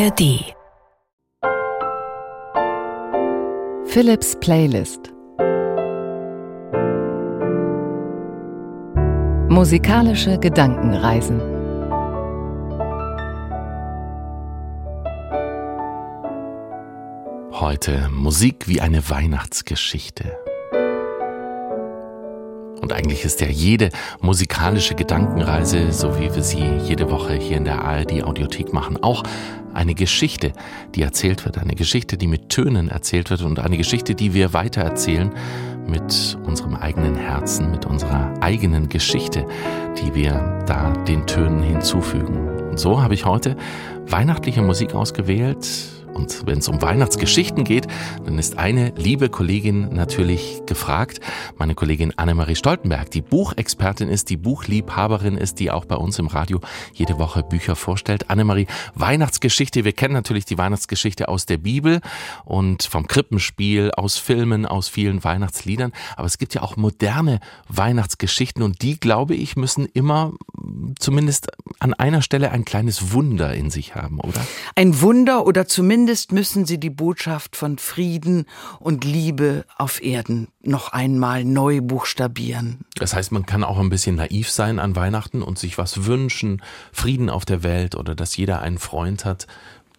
ARD Philips Playlist. Musikalische Gedankenreisen. Heute Musik wie eine Weihnachtsgeschichte. Und eigentlich ist ja jede musikalische Gedankenreise, so wie wir sie jede Woche hier in der ARD Audiothek machen, auch eine Geschichte, die erzählt wird. Eine Geschichte, die mit Tönen erzählt wird und eine Geschichte, die wir weitererzählen mit unserem eigenen Herzen, mit unserer eigenen Geschichte, die wir da den Tönen hinzufügen. Und so habe ich heute weihnachtliche Musik ausgewählt und wenn es um Weihnachtsgeschichten geht, dann ist eine liebe Kollegin natürlich gefragt, meine Kollegin Annemarie Stoltenberg, die Buchexpertin ist, die Buchliebhaberin ist, die auch bei uns im Radio jede Woche Bücher vorstellt. Annemarie, Weihnachtsgeschichte, wir kennen natürlich die Weihnachtsgeschichte aus der Bibel und vom Krippenspiel, aus Filmen, aus vielen Weihnachtsliedern, aber es gibt ja auch moderne Weihnachtsgeschichten und die, glaube ich, müssen immer zumindest an einer Stelle ein kleines Wunder in sich haben, oder? Ein Wunder oder zumindest Zumindest müssen sie die Botschaft von Frieden und Liebe auf Erden noch einmal neu buchstabieren. Das heißt, man kann auch ein bisschen naiv sein an Weihnachten und sich was wünschen, Frieden auf der Welt oder dass jeder einen Freund hat.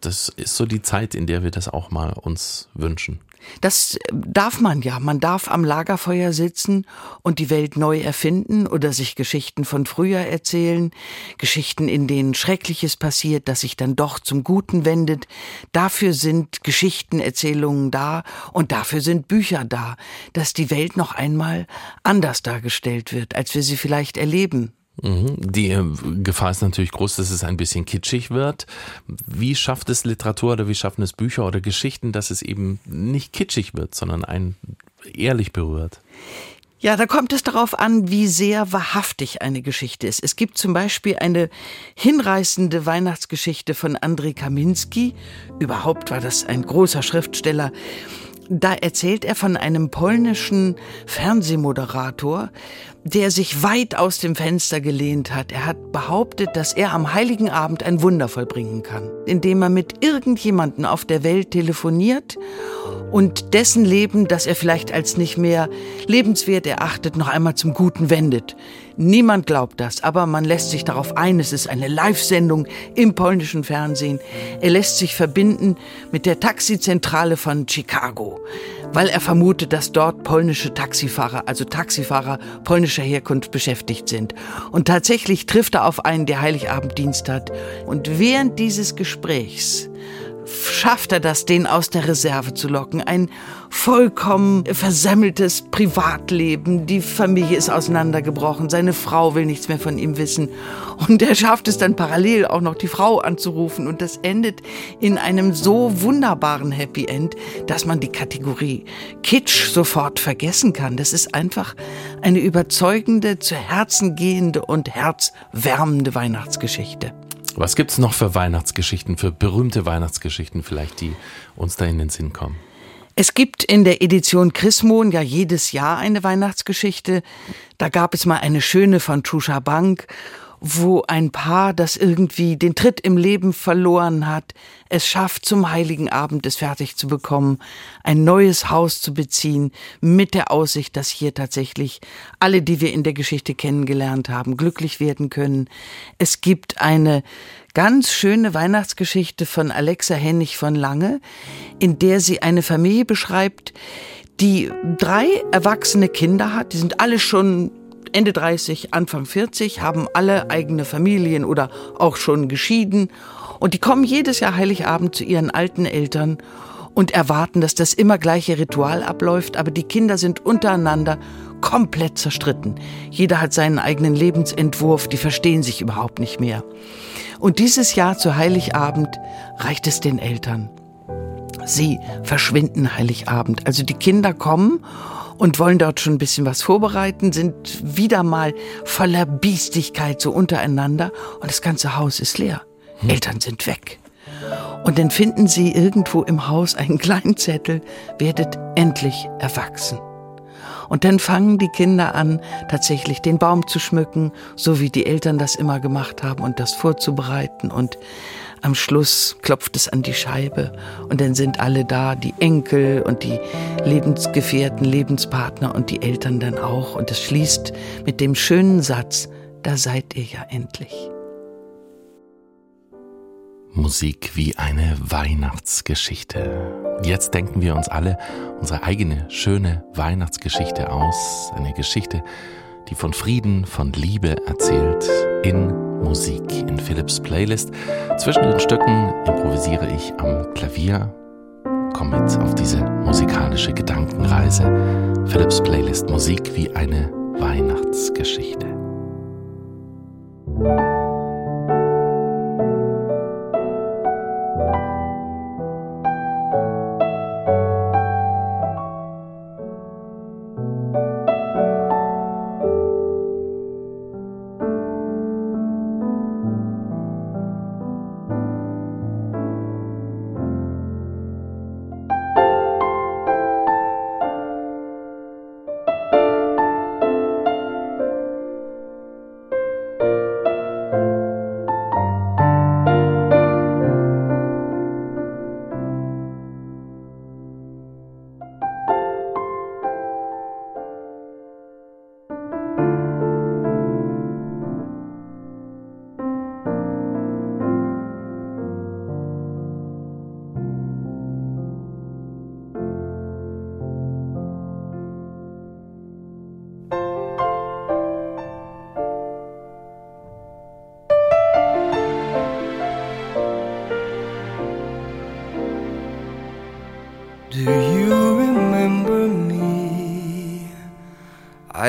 Das ist so die Zeit, in der wir das auch mal uns wünschen. Das darf man ja. Man darf am Lagerfeuer sitzen und die Welt neu erfinden oder sich Geschichten von früher erzählen, Geschichten, in denen Schreckliches passiert, das sich dann doch zum Guten wendet. Dafür sind Geschichtenerzählungen da und dafür sind Bücher da, dass die Welt noch einmal anders dargestellt wird, als wir sie vielleicht erleben. Mhm. Die äh, Gefahr ist natürlich groß, dass es ein bisschen kitschig wird. Wie schafft es Literatur oder wie schaffen es Bücher oder Geschichten, dass es eben nicht kitschig wird, sondern einen ehrlich berührt? Ja, da kommt es darauf an, wie sehr wahrhaftig eine Geschichte ist. Es gibt zum Beispiel eine hinreißende Weihnachtsgeschichte von Andrei Kaminski. Überhaupt war das ein großer Schriftsteller. Da erzählt er von einem polnischen Fernsehmoderator, der sich weit aus dem Fenster gelehnt hat. Er hat behauptet, dass er am heiligen Abend ein Wunder vollbringen kann, indem er mit irgendjemanden auf der Welt telefoniert und dessen Leben, das er vielleicht als nicht mehr lebenswert erachtet, noch einmal zum Guten wendet. Niemand glaubt das, aber man lässt sich darauf ein. Es ist eine Live-Sendung im polnischen Fernsehen. Er lässt sich verbinden mit der Taxizentrale von Chicago weil er vermutet, dass dort polnische Taxifahrer, also Taxifahrer polnischer Herkunft beschäftigt sind. Und tatsächlich trifft er auf einen, der Heiligabenddienst hat. Und während dieses Gesprächs schafft er das, den aus der Reserve zu locken. Ein vollkommen versemmeltes Privatleben. Die Familie ist auseinandergebrochen. Seine Frau will nichts mehr von ihm wissen. Und er schafft es dann parallel auch noch die Frau anzurufen. Und das endet in einem so wunderbaren Happy End, dass man die Kategorie Kitsch sofort vergessen kann. Das ist einfach eine überzeugende, zu Herzen gehende und herzwärmende Weihnachtsgeschichte. Was gibt's noch für Weihnachtsgeschichten, für berühmte Weihnachtsgeschichten vielleicht, die uns da in den Sinn kommen? Es gibt in der Edition Chrismon ja jedes Jahr eine Weihnachtsgeschichte. Da gab es mal eine schöne von Chusha Bank wo ein Paar, das irgendwie den Tritt im Leben verloren hat, es schafft, zum heiligen Abend es fertig zu bekommen, ein neues Haus zu beziehen, mit der Aussicht, dass hier tatsächlich alle, die wir in der Geschichte kennengelernt haben, glücklich werden können. Es gibt eine ganz schöne Weihnachtsgeschichte von Alexa Hennig von Lange, in der sie eine Familie beschreibt, die drei erwachsene Kinder hat, die sind alle schon Ende 30, Anfang 40, haben alle eigene Familien oder auch schon geschieden. Und die kommen jedes Jahr Heiligabend zu ihren alten Eltern und erwarten, dass das immer gleiche Ritual abläuft, aber die Kinder sind untereinander komplett zerstritten. Jeder hat seinen eigenen Lebensentwurf, die verstehen sich überhaupt nicht mehr. Und dieses Jahr zu Heiligabend reicht es den Eltern. Sie verschwinden Heiligabend. Also die Kinder kommen und wollen dort schon ein bisschen was vorbereiten, sind wieder mal voller Biestigkeit so untereinander und das ganze Haus ist leer. Hm. Eltern sind weg. Und dann finden sie irgendwo im Haus einen kleinen Zettel, werdet endlich erwachsen. Und dann fangen die Kinder an, tatsächlich den Baum zu schmücken, so wie die Eltern das immer gemacht haben und das vorzubereiten und Am Schluss klopft es an die Scheibe und dann sind alle da, die Enkel und die Lebensgefährten, Lebenspartner und die Eltern dann auch. Und es schließt mit dem schönen Satz, da seid ihr ja endlich. Musik wie eine Weihnachtsgeschichte. Jetzt denken wir uns alle unsere eigene schöne Weihnachtsgeschichte aus. Eine Geschichte, die von Frieden, von Liebe erzählt in Musik, in Philips Playlist. Zwischen den Stücken improvisiere ich am Klavier. Komm mit auf diese musikalische Gedankenreise. Philips Playlist Musik wie eine Weihnachtsgeschichte.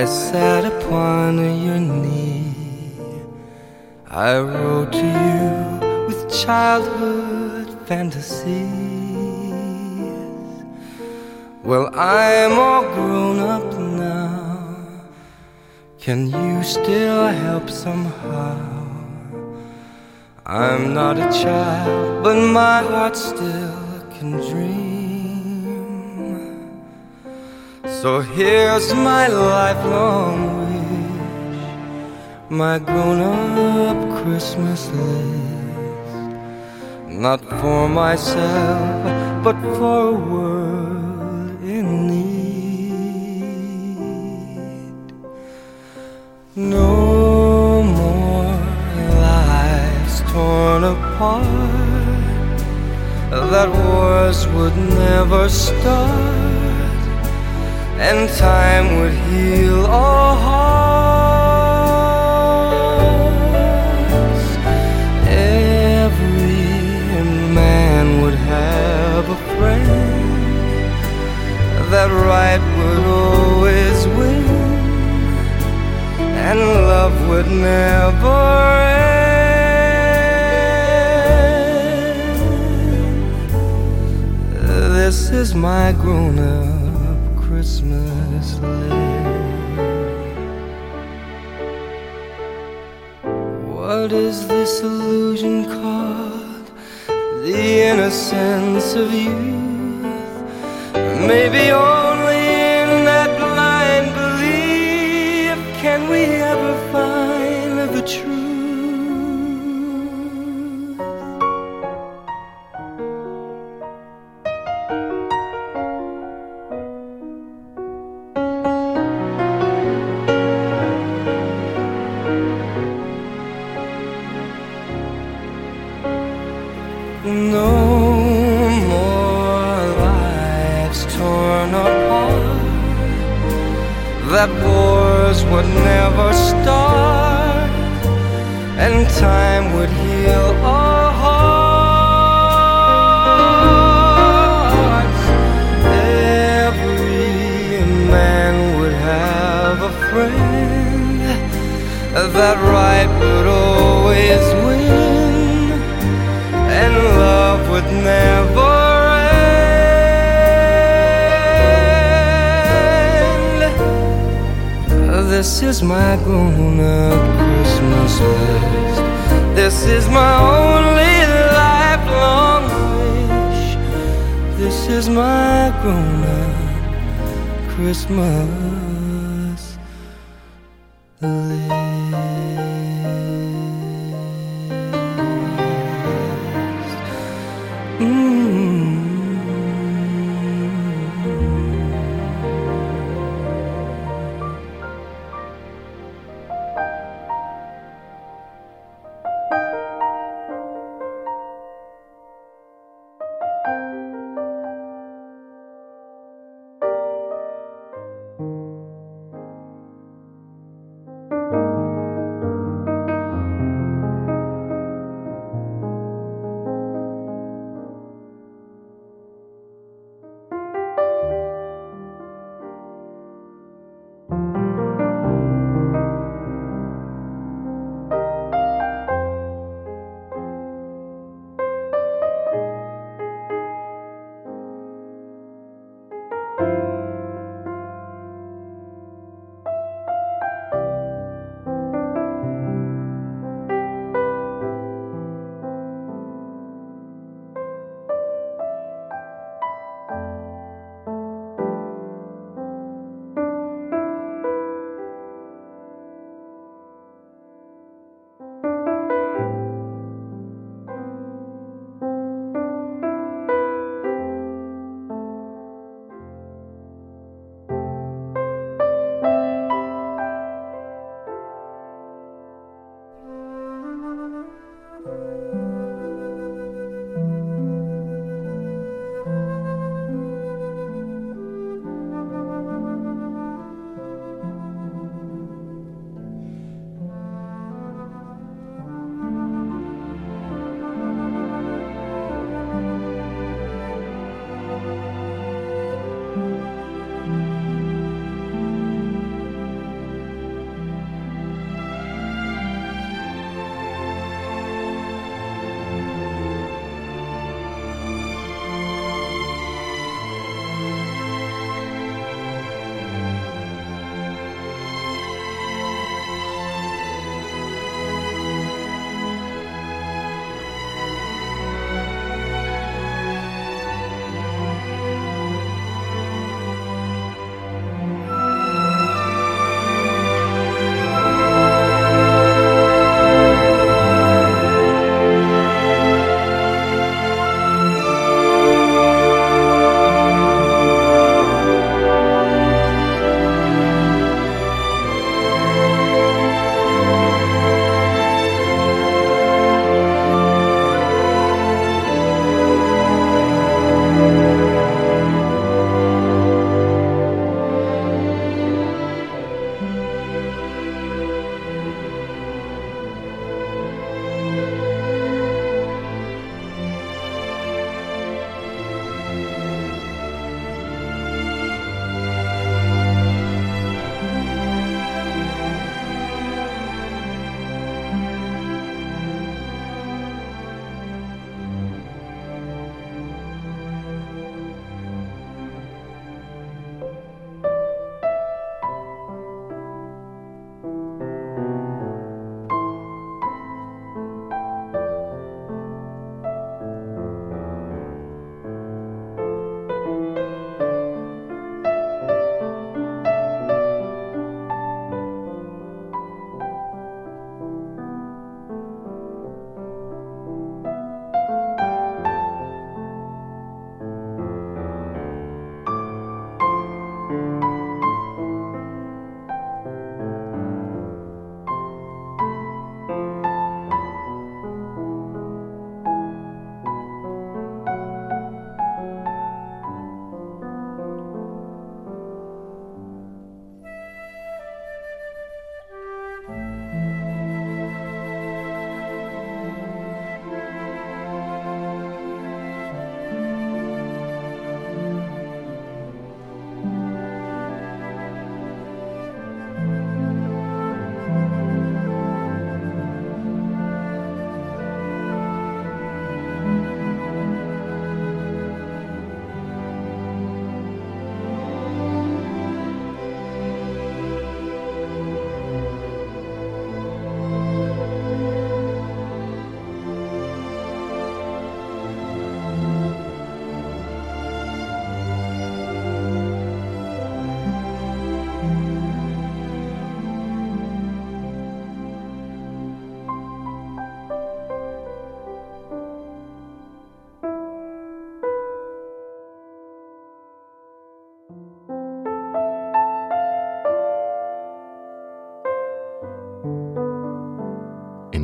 myself. Here's my lifelong wish, my grown up Christmas list. Not for myself, but for a world in need. No more lives torn apart, that wars would never start and time would heal all hearts. Every man would have a friend. That right would always win, and love would never end. This is my grown up What is this illusion called? The innocence of youth. Maybe only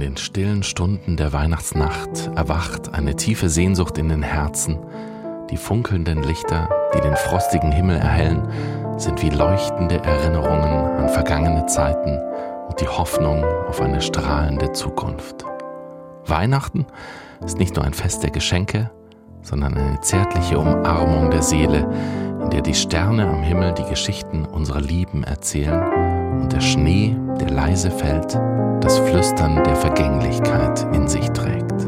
den stillen Stunden der Weihnachtsnacht erwacht eine tiefe Sehnsucht in den Herzen. Die funkelnden Lichter, die den frostigen Himmel erhellen, sind wie leuchtende Erinnerungen an vergangene Zeiten und die Hoffnung auf eine strahlende Zukunft. Weihnachten ist nicht nur ein Fest der Geschenke, sondern eine zärtliche Umarmung der Seele, in der die Sterne am Himmel die Geschichten unserer Lieben erzählen und der Schnee, der leise fällt, das Flüstern der Vergänglichkeit in sich trägt.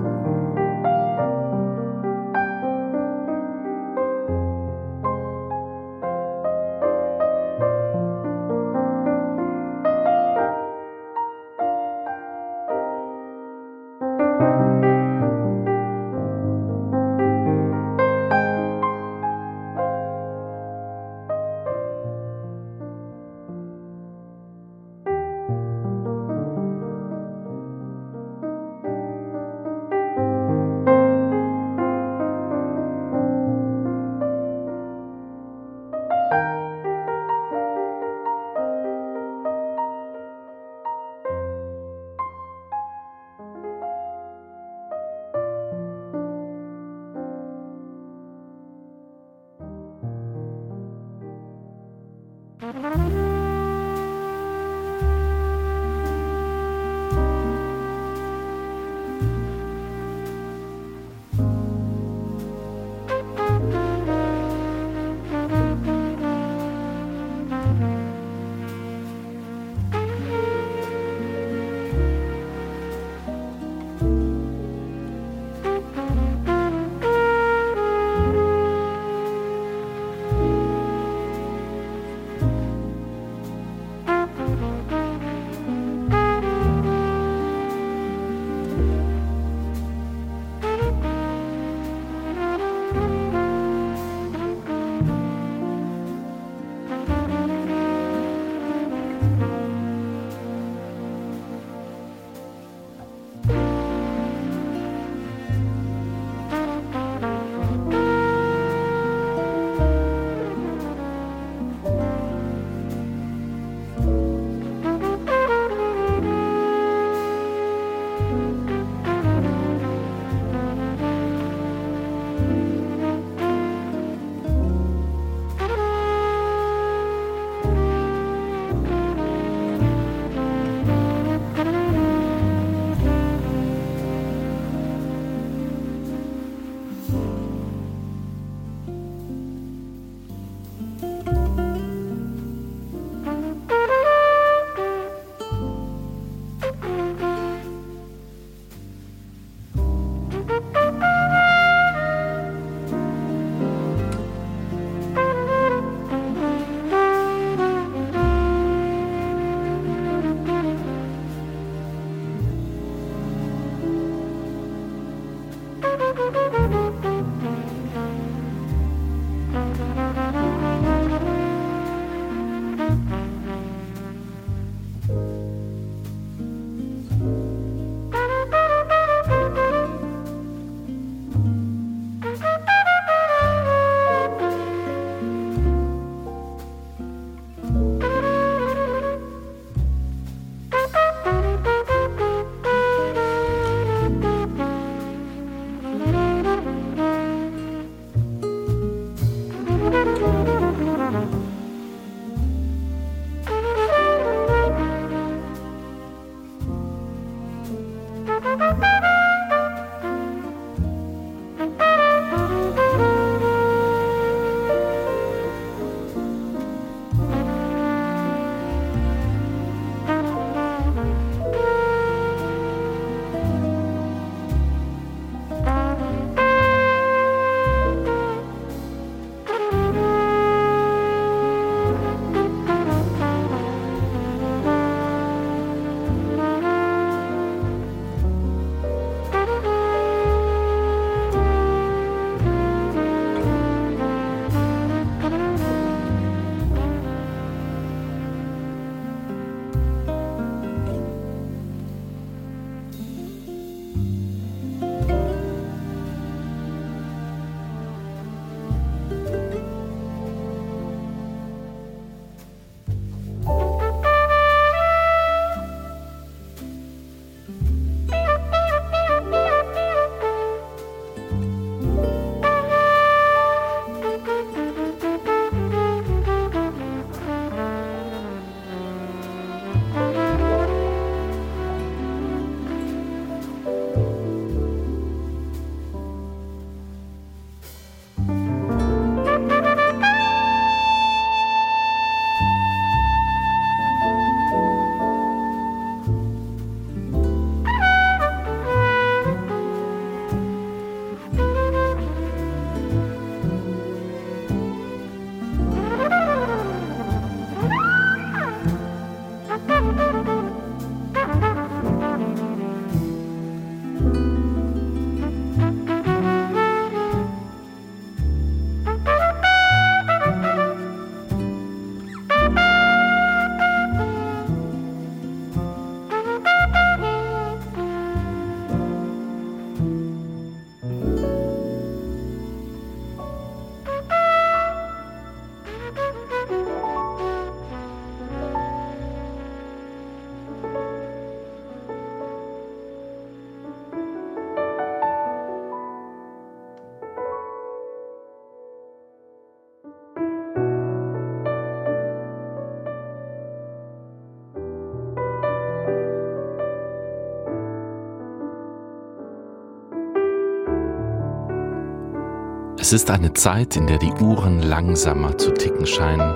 Es ist eine Zeit, in der die Uhren langsamer zu ticken scheinen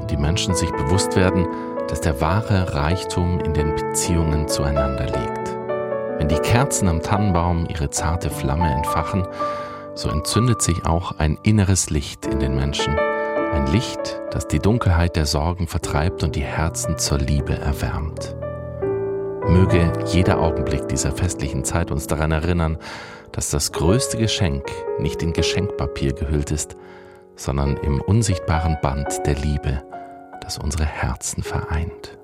und die Menschen sich bewusst werden, dass der wahre Reichtum in den Beziehungen zueinander liegt. Wenn die Kerzen am Tannenbaum ihre zarte Flamme entfachen, so entzündet sich auch ein inneres Licht in den Menschen. Ein Licht, das die Dunkelheit der Sorgen vertreibt und die Herzen zur Liebe erwärmt. Möge jeder Augenblick dieser festlichen Zeit uns daran erinnern, dass das größte Geschenk nicht in Geschenkpapier gehüllt ist, sondern im unsichtbaren Band der Liebe, das unsere Herzen vereint.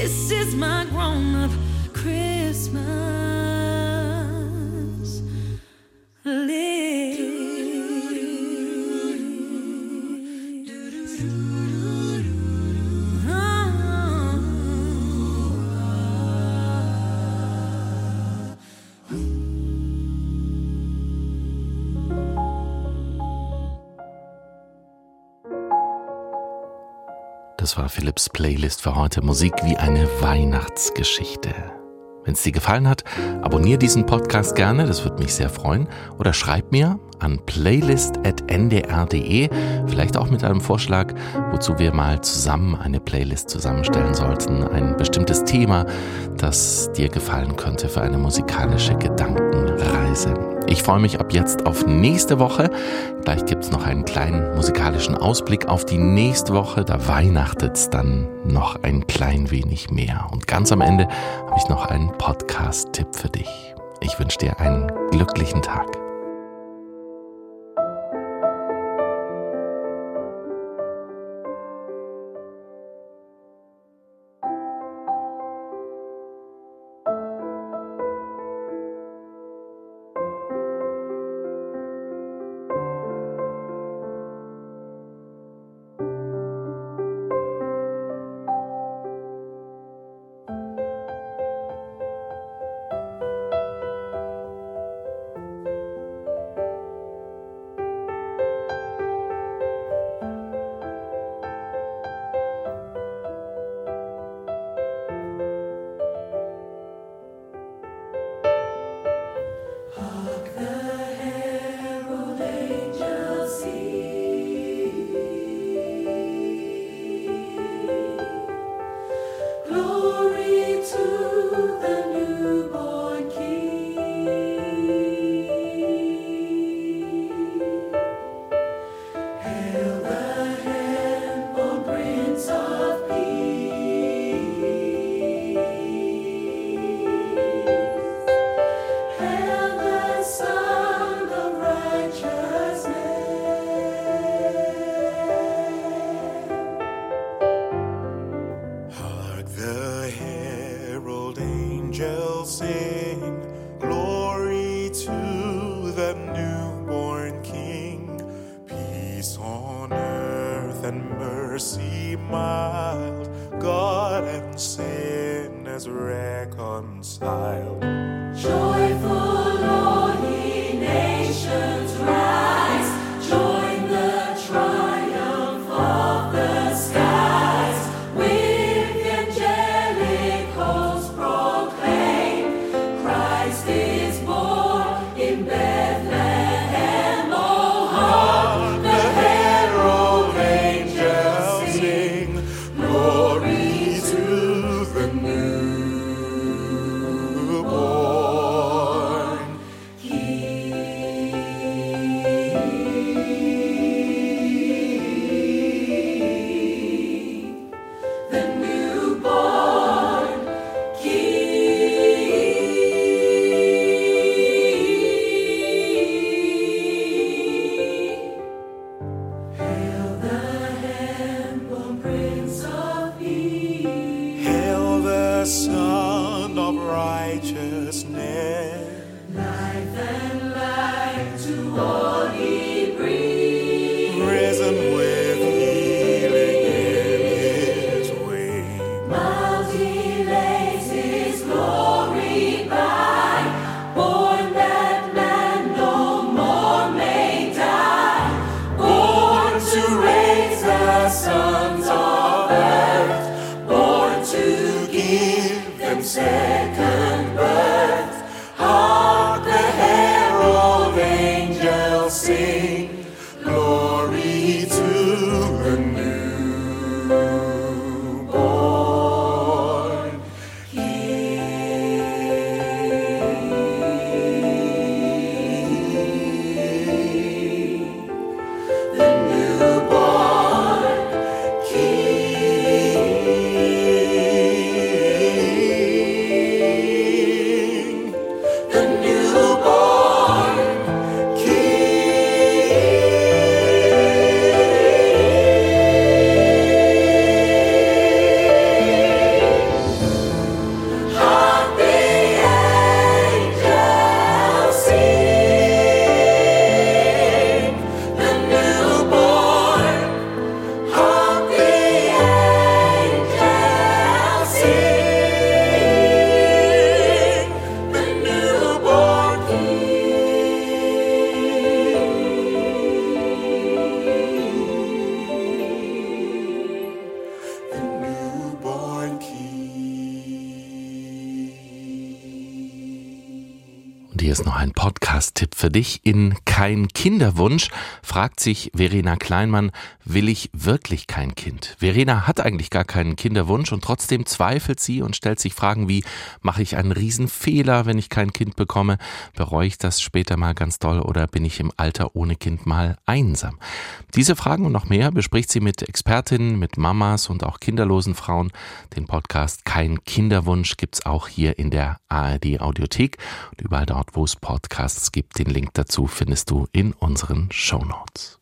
This is my grown up Christmas. Live das war Philipps Playlist für heute. Musik wie eine Weihnachtsgeschichte. Wenn es dir gefallen hat, abonniere diesen Podcast gerne, das würde mich sehr freuen. Oder schreib mir an playlist.ndr.de, vielleicht auch mit einem Vorschlag, wozu wir mal zusammen eine Playlist zusammenstellen sollten. Ein bestimmtes Thema, das dir gefallen könnte für eine musikalische Gedankenreise. Ich freue mich ab jetzt auf nächste Woche. Gleich gibt es noch einen kleinen musikalischen Ausblick auf die nächste Woche. Da weihnachtet es dann noch ein klein wenig mehr. Und ganz am Ende habe ich noch einen Podcast-Tipp für dich. Ich wünsche dir einen glücklichen Tag. angels sing glory to the newborn king. Peace on earth and mercy mild. God and sin is reconciled. Joy sun of righteousness, life and light to all. Für dich. In Kein Kinderwunsch fragt sich Verena Kleinmann, will ich wirklich kein Kind? Verena hat eigentlich gar keinen Kinderwunsch und trotzdem zweifelt sie und stellt sich Fragen wie, mache ich einen Riesenfehler, wenn ich kein Kind bekomme? Bereue ich das später mal ganz doll oder bin ich im Alter ohne Kind mal einsam? Diese Fragen und noch mehr bespricht sie mit Expertinnen, mit Mamas und auch kinderlosen Frauen. Den Podcast Kein Kinderwunsch gibt's auch hier in der ARD Audiothek und überall dort, wo es Podcasts gibt. Den Link dazu findest du in unseren Show thoughts.